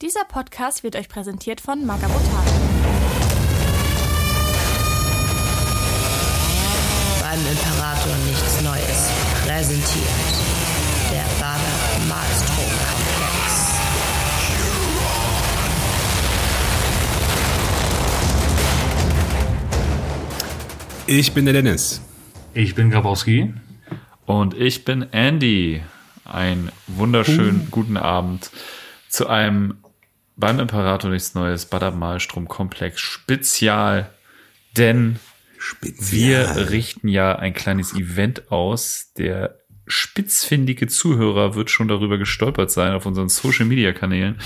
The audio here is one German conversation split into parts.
Dieser Podcast wird euch präsentiert von Magabotan. Beim Imperator nichts Neues. Präsentiert der Bader Malstrom Komplex. Ich bin der Dennis. Ich bin Grabowski. Und ich bin Andy. Ein wunderschönen guten Abend zu einem beim Imperator nichts Neues Badab-Malstrom-Komplex Spezial. Denn Spezial. wir richten ja ein kleines Event aus. Der spitzfindige Zuhörer wird schon darüber gestolpert sein auf unseren Social Media Kanälen,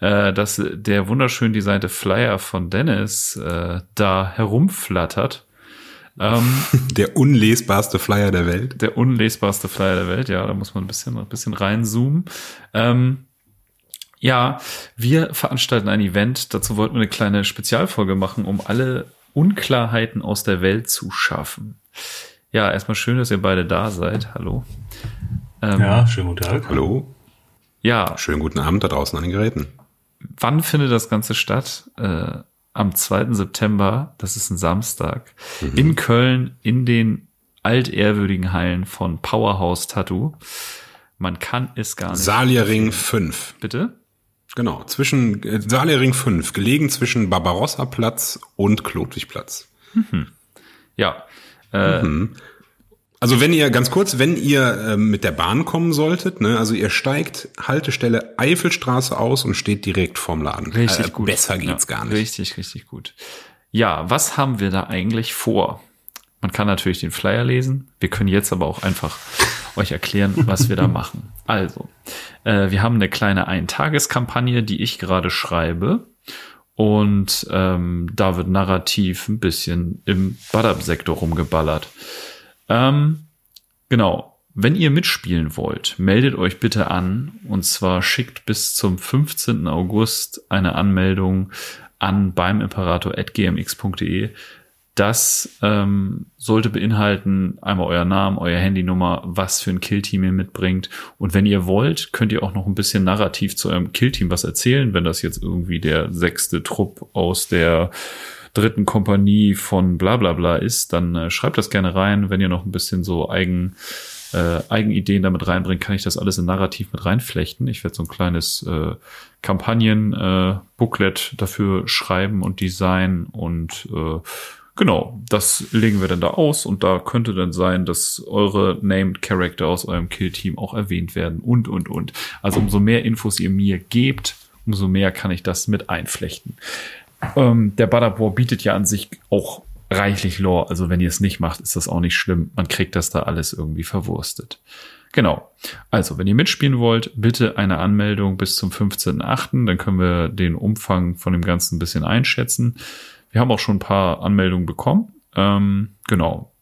äh, dass der wunderschön designte Flyer von Dennis äh, da herumflattert. Ähm, Der unlesbarste Flyer der Welt. der unlesbarste Flyer der Welt, ja, da muss man ein bisschen, ein bisschen reinzoomen. Ähm, ja, wir veranstalten ein Event, dazu wollten wir eine kleine Spezialfolge machen, um alle Unklarheiten aus der Welt zu schaffen. Ja, erstmal schön, dass ihr beide da seid. Hallo. Ähm, Ja, schönen guten Tag. Hallo. ja, Schönen guten Abend da draußen an den Geräten. wann findet das Ganze statt? Äh, am 2. September, das ist ein Samstag, in Köln in den altehrwürdigen Hallen von Powerhouse Tattoo. Man kann es gar nicht. Salierring 5. Bitte? Genau, zwischen äh, Salierring 5, gelegen zwischen Barbarossa-Platz und Klotwigplatz. Ja. Äh, Also wenn ihr, ganz kurz, wenn ihr ähm, mit der Bahn kommen solltet, ne, also ihr steigt Haltestelle Eifelstraße aus und steht direkt vorm Laden. Richtig Äh, gut. Besser geht's ja, gar nicht. Richtig, richtig gut. Ja, was haben wir da eigentlich vor? Man kann natürlich den Flyer lesen. Wir können jetzt aber auch einfach euch erklären, was wir da machen. Also, äh, wir haben eine kleine Eintageskampagne, die ich gerade schreibe. Und ähm, da wird narrativ ein bisschen im Badab-Sektor rumgeballert. Ähm, genau. Wenn ihr mitspielen wollt, meldet euch bitte an. Und zwar schickt bis zum 15. August eine Anmeldung an beim Imperator.gmx.de. Das ähm, sollte beinhalten einmal euer Namen, euer Handynummer, was für ein Killteam ihr mitbringt. Und wenn ihr wollt, könnt ihr auch noch ein bisschen narrativ zu eurem Killteam was erzählen, wenn das jetzt irgendwie der sechste Trupp aus der dritten Kompanie von bla bla bla ist, dann äh, schreibt das gerne rein. Wenn ihr noch ein bisschen so eigen, äh, Eigenideen damit reinbringt, kann ich das alles in Narrativ mit reinflechten. Ich werde so ein kleines äh, Kampagnen-Booklet dafür schreiben und designen und äh, Genau, das legen wir dann da aus und da könnte dann sein, dass eure Named Character aus eurem Kill-Team auch erwähnt werden und, und, und. Also umso mehr Infos ihr mir gebt, umso mehr kann ich das mit einflechten. Ähm, der Badabor bietet ja an sich auch reichlich Lore, also wenn ihr es nicht macht, ist das auch nicht schlimm. Man kriegt das da alles irgendwie verwurstet. Genau. Also, wenn ihr mitspielen wollt, bitte eine Anmeldung bis zum 15.8., dann können wir den Umfang von dem Ganzen ein bisschen einschätzen. Wir haben auch schon ein paar Anmeldungen bekommen. Ähm, genau.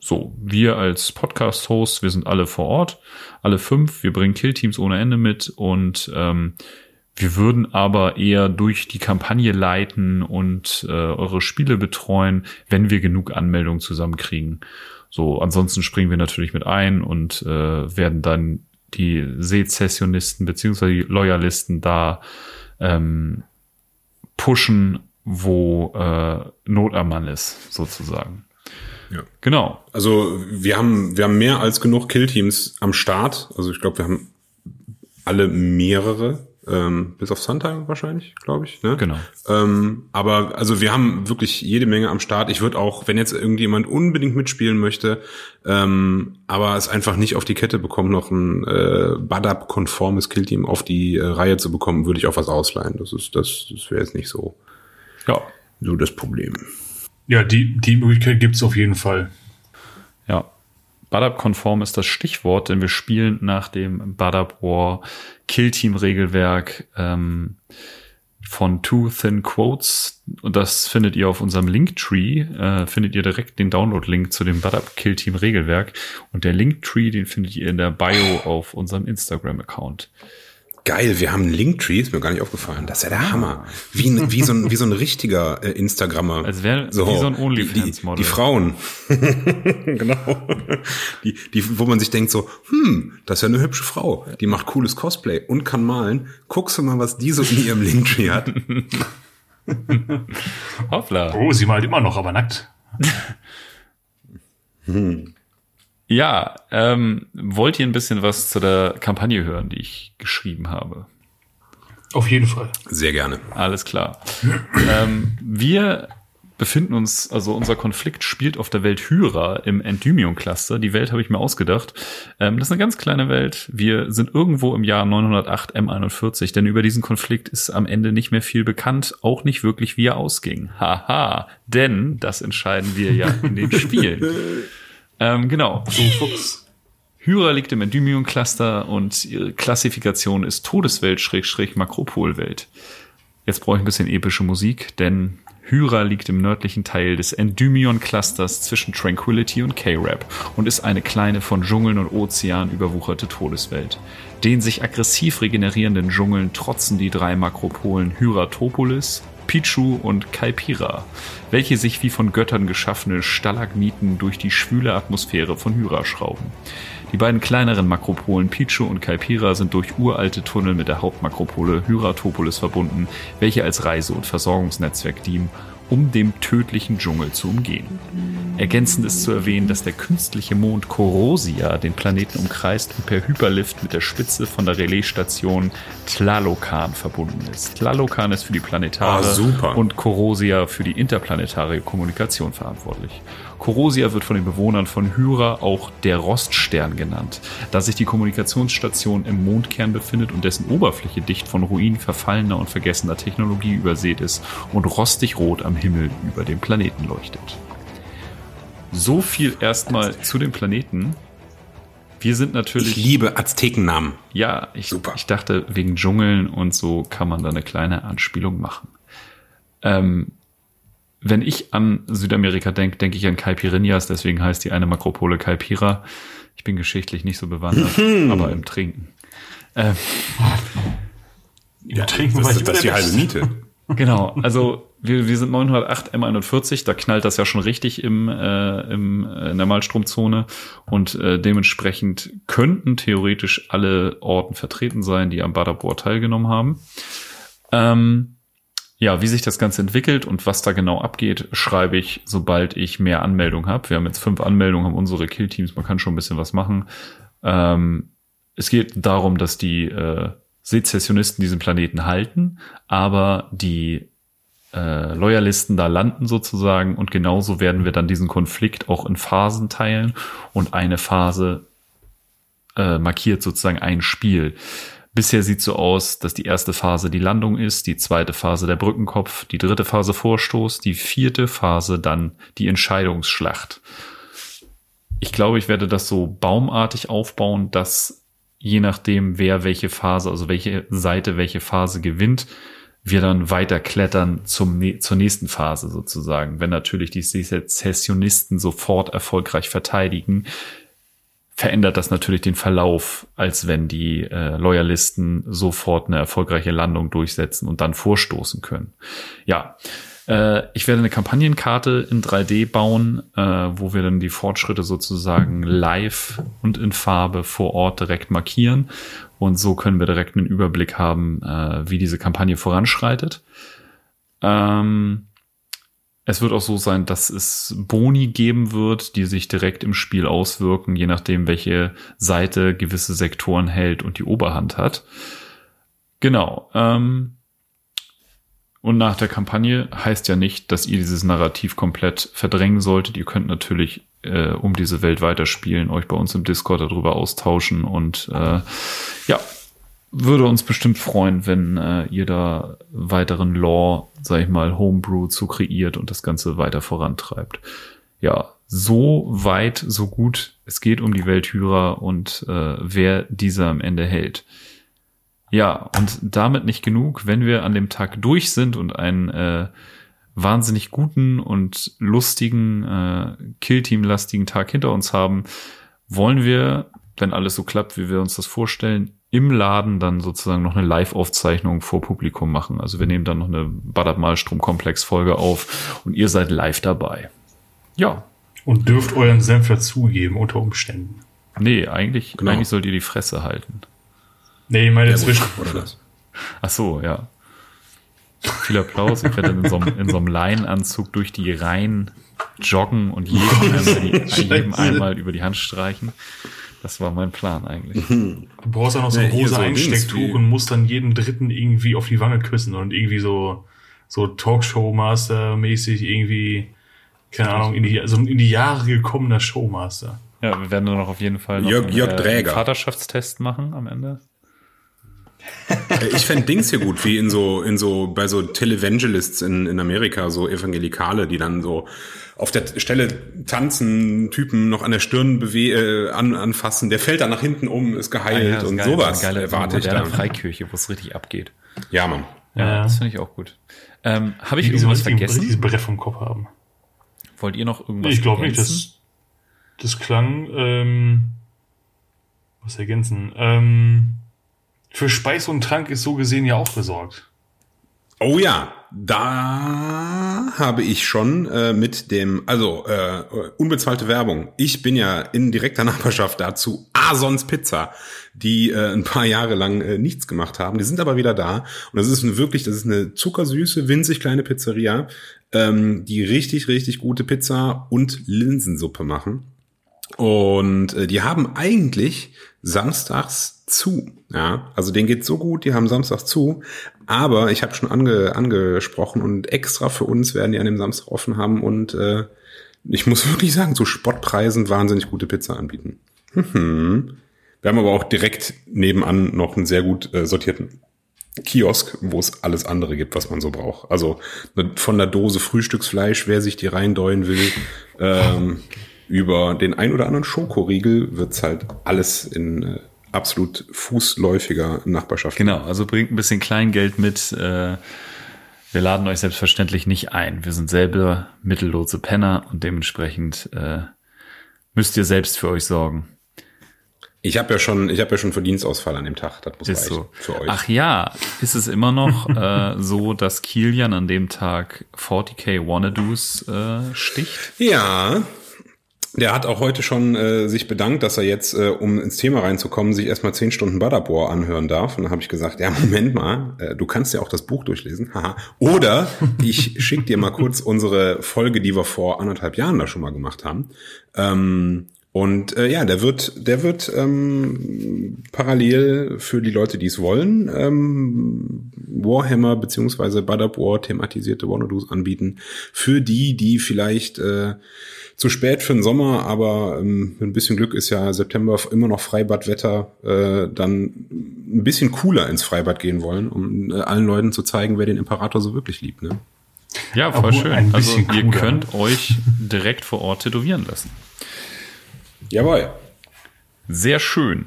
So, wir als Podcast-Host, wir sind alle vor Ort, alle fünf. Wir bringen Killteams ohne Ende mit und ähm, wir würden aber eher durch die Kampagne leiten und äh, eure Spiele betreuen, wenn wir genug Anmeldungen zusammenkriegen. So, ansonsten springen wir natürlich mit ein und äh, werden dann die Sezessionisten beziehungsweise die Loyalisten da ähm, pushen, wo äh, Not am Mann ist, sozusagen. Ja. Genau. Also wir haben, wir haben mehr als genug Killteams am Start. Also ich glaube, wir haben alle mehrere, ähm, bis auf Suntime wahrscheinlich, glaube ich. Ne? Genau. Ähm, aber also wir haben wirklich jede Menge am Start. Ich würde auch, wenn jetzt irgendjemand unbedingt mitspielen möchte, ähm, aber es einfach nicht auf die Kette bekommt, noch ein äh, Badab-konformes Killteam auf die äh, Reihe zu bekommen, würde ich auch was ausleihen. Das ist, das, das wäre jetzt nicht so, Ja. so das Problem. Ja, die, die Möglichkeit gibt's auf jeden Fall. Ja. Badab-konform ist das Stichwort, denn wir spielen nach dem Badab War Killteam-Regelwerk ähm, von Two Thin Quotes. Und das findet ihr auf unserem Linktree. Äh, findet ihr direkt den Download-Link zu dem Badab Killteam-Regelwerk. Und der Linktree, den findet ihr in der Bio auf unserem Instagram-Account. Geil, wir haben einen Linktree, ist mir gar nicht aufgefallen. Das ist ja der Hammer. Wie, ein, wie, so, ein, wie so ein richtiger äh, Instagrammer. Als wäre wie so ein die, die, OnlyFans-Model. die Frauen. genau. Die, die, wo man sich denkt so, hm, das ist ja eine hübsche Frau. Die macht cooles Cosplay und kann malen. Guckst du mal, was die so in ihrem Linktree hat. Hoppla. Oh, sie malt immer noch, aber nackt. Ja, ähm, wollt ihr ein bisschen was zu der Kampagne hören, die ich geschrieben habe? Auf jeden Fall. Sehr gerne. Alles klar. ähm, wir befinden uns, also unser Konflikt spielt auf der Welt Hyra im Endymion-Cluster. Die Welt habe ich mir ausgedacht. Ähm, das ist eine ganz kleine Welt. Wir sind irgendwo im Jahr 908 M41, denn über diesen Konflikt ist am Ende nicht mehr viel bekannt, auch nicht wirklich, wie er ausging. Haha, denn das entscheiden wir ja in den Spielen. ähm, genau. Du Fuchs. Hyra liegt im Endymion-Cluster und ihre Klassifikation ist Todeswelt-Makropolwelt. Jetzt brauche ich ein bisschen epische Musik, denn Hyra liegt im nördlichen Teil des Endymion-Clusters zwischen Tranquility und K-Rap und ist eine kleine von Dschungeln und Ozean überwucherte Todeswelt. Den sich aggressiv regenerierenden Dschungeln trotzen die drei Makropolen Hyratopolis, Pichu und Kaipira, welche sich wie von Göttern geschaffene Stalagmiten durch die schwüle Atmosphäre von Hyra schrauben. Die beiden kleineren Makropolen Pichu und Kaipira sind durch uralte Tunnel mit der Hauptmakropole Hyratopolis verbunden, welche als Reise- und Versorgungsnetzwerk dienen, um dem tödlichen Dschungel zu umgehen. Ergänzend ist zu erwähnen, dass der künstliche Mond Korosia den Planeten umkreist und per Hyperlift mit der Spitze von der Relaisstation Tlalocan verbunden ist. Tlalocan ist für die planetare super. und Korosia für die interplanetare Kommunikation verantwortlich. Korosia wird von den Bewohnern von Hyra auch der Roststern genannt, da sich die Kommunikationsstation im Mondkern befindet und dessen Oberfläche dicht von Ruinen verfallener und vergessener Technologie übersät ist und rostig rot am Himmel über dem Planeten leuchtet. So viel erstmal zu dem Planeten. Wir sind Ich natürlich liebe Aztekennamen. ja, ich, Super. ich dachte, wegen Dschungeln und so kann man da eine kleine Anspielung machen. Ähm, wenn ich an Südamerika denke, denke ich an Caipirinhas, deswegen heißt die eine Makropole Caipira. Ich bin geschichtlich nicht so bewandert, aber im Trinken. Ähm, Ja, trinken Das, das ist die halbe Miete. Genau, also wir, wir sind 908 M41, da knallt das ja schon richtig im, äh, im, äh, in der Malstromzone und äh, dementsprechend könnten theoretisch alle Orten vertreten sein, die am Badabor teilgenommen haben. Ähm, ja, wie sich das Ganze entwickelt und was da genau abgeht, schreibe ich, sobald ich mehr Anmeldungen habe. Wir haben jetzt fünf Anmeldungen, haben unsere Killteams, man kann schon ein bisschen was machen. Ähm, es geht darum, dass die äh, Sezessionisten diesen Planeten halten, aber die äh, Loyalisten da landen sozusagen und genauso werden wir dann diesen Konflikt auch in Phasen teilen und eine Phase äh, markiert sozusagen ein Spiel. Bisher sieht so aus, dass die erste Phase die Landung ist, die zweite Phase der Brückenkopf, die dritte Phase Vorstoß, die vierte Phase dann die Entscheidungsschlacht. Ich glaube, ich werde das so baumartig aufbauen, dass je nachdem, wer welche Phase, also welche Seite welche Phase gewinnt, wir dann weiter klettern zum, zur nächsten Phase sozusagen. Wenn natürlich die Sezessionisten sofort erfolgreich verteidigen, verändert das natürlich den Verlauf, als wenn die äh, Loyalisten sofort eine erfolgreiche Landung durchsetzen und dann vorstoßen können. Ja, äh, ich werde eine Kampagnenkarte in 3D bauen, äh, wo wir dann die Fortschritte sozusagen live und in Farbe vor Ort direkt markieren. Und so können wir direkt einen Überblick haben, äh, wie diese Kampagne voranschreitet. Ähm, es wird auch so sein, dass es Boni geben wird, die sich direkt im Spiel auswirken, je nachdem, welche Seite gewisse Sektoren hält und die Oberhand hat. Genau. Ähm, und nach der Kampagne heißt ja nicht, dass ihr dieses Narrativ komplett verdrängen solltet. Ihr könnt natürlich äh, um diese Welt weiterspielen, euch bei uns im Discord darüber austauschen und äh, ja, würde uns bestimmt freuen, wenn äh, ihr da weiteren Lore, sag ich mal, Homebrew zu kreiert und das Ganze weiter vorantreibt. Ja, so weit, so gut. Es geht um die Welthyra und äh, wer dieser am Ende hält. Ja, und damit nicht genug, wenn wir an dem Tag durch sind und einen äh, wahnsinnig guten und lustigen, äh, Killteam-lastigen Tag hinter uns haben, wollen wir, wenn alles so klappt, wie wir uns das vorstellen, im Laden dann sozusagen noch eine Live-Aufzeichnung vor Publikum machen. Also wir nehmen dann noch eine Badab Malstrom-Komplex-Folge auf und ihr seid live dabei. Ja. Und dürft euren Senf dazugeben unter Umständen. Nee, eigentlich, Genau. eigentlich sollt ihr die Fresse halten. Nee, ich meine Ja, zwischen. Oder das? Ach so, ja. Viel Applaus. Ich werde dann in so einem, in so einem Leinenanzug durch die Reihen joggen und jedem einmal, die, jedem einmal über die Hand streichen. Das war mein Plan eigentlich. Du brauchst auch noch so ein Ja, rosa so Einstecktuch und musst dann jeden Dritten irgendwie auf die Wange küssen und irgendwie so, so Talkshow-Master-mäßig irgendwie, keine Ahnung, in die, also in die Jahre gekommener Showmaster. Ja, wir werden dann noch auf jeden Fall noch Jörg- einen, Jörg äh, Dräger. Vaterschaftstest machen am Ende. Äh, Ich fänd Dings hier gut, wie in so, in so, bei so Televangelists in, in Amerika, so Evangelikale, die dann so auf der Stelle tanzen, Typen noch an der Stirn bewe äh, an, anfassen, der fällt dann nach hinten um, ist geheilt und geil, sowas geile, erwarte ich dann. Freikirche, wo es richtig abgeht. Ja, Mann. Ja, Ja. das finde ich auch gut. Ähm, Habe ich Die irgendwas vergessen? richtiges Brett vom Kopf haben. Wollt ihr noch irgendwas Nee, ich glaube nicht, das, das klang, ähm, was ergänzen, ähm, für Speis und Trank ist so gesehen ja auch gesorgt. Oh ja, da habe ich schon äh, mit dem, also äh, unbezahlte Werbung. Ich bin ja in direkter Nachbarschaft dazu Asons Pizza, die äh, ein paar Jahre lang äh, nichts gemacht haben. Die sind aber wieder da und das ist wirklich, das ist eine zuckersüße, winzig kleine Pizzeria, ähm, die richtig, richtig gute Pizza und Linsensuppe machen. Und äh, die haben eigentlich samstags zu. Ja, also denen geht's so gut, die haben samstags zu. Aber ich habe schon ange, angesprochen und extra für uns werden die an dem Samstag offen haben und äh, ich muss wirklich sagen, zu Spottpreisen wahnsinnig gute Pizza anbieten. Mhm. Wir haben aber auch direkt nebenan noch einen sehr gut äh, sortierten Kiosk, wo es alles andere gibt, was man so braucht. Also ne, von der Dose Frühstücksfleisch, wer sich die reindeuen will, ähm, über den ein oder anderen Schokoriegel wird's halt alles in äh, absolut fußläufiger Nachbarschaft. Genau, also bringt ein bisschen Kleingeld mit. Äh, wir laden euch selbstverständlich nicht ein. Wir sind selber mittellose Penner und dementsprechend äh, müsst ihr selbst für euch sorgen. Ich habe ja schon, ich habe ja schon Verdienstausfall an dem Tag. Das muss Ist so. für euch. Ach ja, ist es immer noch äh, so, dass Kilian an dem Tag 40k Wannadoos äh, sticht? Ja, der hat auch heute schon äh, sich bedankt, dass er jetzt, äh, um ins Thema reinzukommen, sich erstmal zehn Stunden Badabor anhören darf. Und dann habe ich gesagt, ja, Moment mal, äh, du kannst ja auch das Buch durchlesen. Haha. Oder ich schick dir mal kurz unsere Folge, die wir vor anderthalb Jahren da schon mal gemacht haben. Ähm, und äh, ja, der wird, der wird ähm, parallel für die Leute, die es wollen, ähm, Warhammer beziehungsweise Badab War thematisierte Wannadoos anbieten. Für die, die vielleicht äh, zu spät für den Sommer, aber ähm, mit ein bisschen Glück ist ja September immer noch Freibadwetter, äh, dann ein bisschen cooler ins Freibad gehen wollen, um äh, allen Leuten zu zeigen, wer den Imperator so wirklich liebt. Ne? Ja, voll Obwohl, schön. ein Also ihr cooler. könnt euch direkt vor Ort tätowieren lassen. Jawohl. Sehr schön.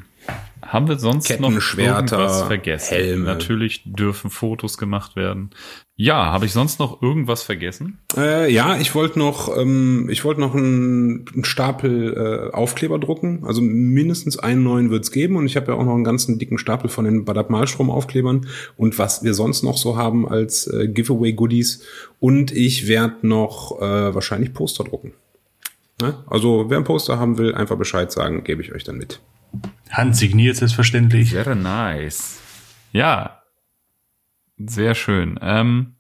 Haben wir sonst noch irgendwas vergessen? Helme. Natürlich dürfen Fotos gemacht werden. Ja, habe ich sonst noch irgendwas vergessen? Äh, ja, ich wollte noch, ähm, ich wollte noch einen, einen Stapel äh, Aufkleber drucken. Also mindestens einen neuen wird's geben und ich habe ja auch noch einen ganzen dicken Stapel von den Badab Malstrom Aufklebern und was wir sonst noch so haben als äh, Giveaway Goodies. Und ich werde noch äh, wahrscheinlich Poster drucken. Ne? Also wer ein Poster haben will, einfach Bescheid sagen, gebe ich euch dann mit. Handsigniert selbstverständlich. Sehr nice. Ja, sehr schön. Ähm,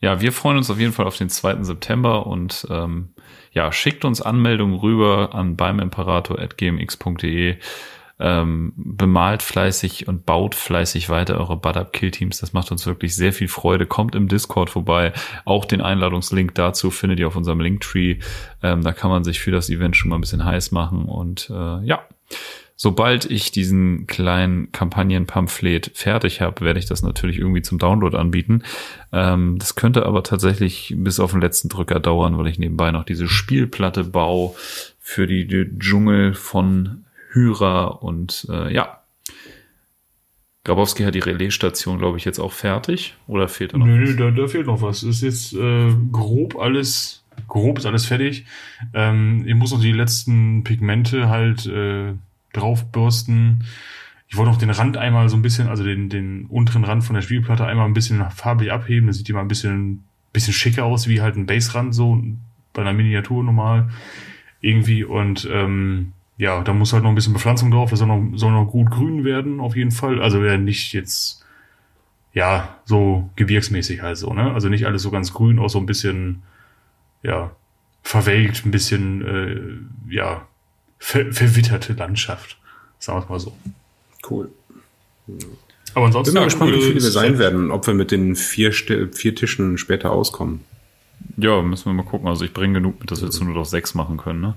ja, wir freuen uns auf jeden Fall auf den 2. September und ähm, ja, schickt uns Anmeldungen rüber an beimimperator.gmx.de. Ähm, bemalt fleißig und baut fleißig weiter eure Bud Up Kill Teams. Das macht uns wirklich sehr viel Freude. Kommt im Discord vorbei. Auch den Einladungslink dazu findet ihr auf unserem Linktree. Ähm, da kann man sich für das Event schon mal ein bisschen heiß machen. Und äh, ja, sobald ich diesen kleinen Kampagnenpamphlet fertig habe, werde ich das natürlich irgendwie zum Download anbieten. Ähm, das könnte aber tatsächlich bis auf den letzten Drücker dauern, weil ich nebenbei noch diese Spielplatte baue für die, die Dschungel von Hyra und äh, ja. Grabowski hat die Relaisstation, glaube ich, jetzt auch fertig. Oder fehlt da noch Nö, was? nö, da, da fehlt noch was. Ist jetzt äh, grob alles, grob ist alles fertig. Ähm, ich muss noch die letzten Pigmente halt äh, draufbürsten. ich wollte noch den Rand einmal so ein bisschen, also den, den unteren Rand von der Spielplatte einmal ein bisschen farblich abheben. Da sieht die mal ein bisschen, bisschen schicker aus, wie halt ein Baserand so bei einer Miniatur normal irgendwie. Und ähm, ja, da muss halt noch ein bisschen Bepflanzung drauf. Das soll noch, soll noch gut grün werden, auf jeden Fall. Also wäre nicht jetzt, ja, so gebirgsmäßig halt so, ne? Also nicht alles so ganz grün, auch so ein bisschen, ja, verwelkt, ein bisschen, äh, ja, ver verwitterte Landschaft. Sagen wir es mal so. Cool. Aber ansonsten. Bin mal gespannt, wie viele wir sein werden, ob wir mit den vier, vier Tischen später auskommen. Ja, müssen wir mal gucken. Also ich bringe genug mit, dass wir jetzt nur noch sechs machen können, ne?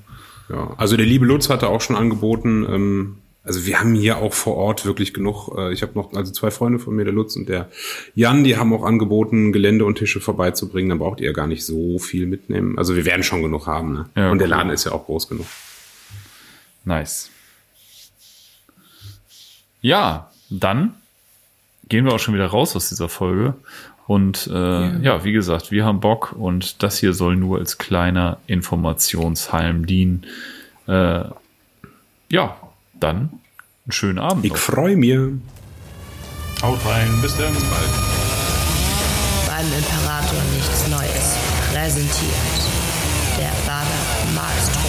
Ja, also der liebe Lutz hatte auch schon angeboten, ähm, also wir haben hier auch vor Ort wirklich genug. Äh, ich habe noch, also zwei Freunde von mir, der Lutz und der Jan, die haben auch angeboten, Gelände und Tische vorbeizubringen. Dann braucht ihr ja gar nicht so viel mitnehmen. Also wir werden schon genug haben. Ne? Ja, und der. Laden ist ja auch groß genug. Nice. Ja, dann gehen wir auch schon wieder raus aus dieser Folge. Und äh, ja. wie gesagt, wir haben Bock und das hier soll nur als kleiner Informationshalm dienen. Äh, ja, dann einen schönen Abend. Ich freue mich. Haut rein, bis dann. Bis bald. Beim Imperator nichts Neues. Präsentiert der Bader Malstrom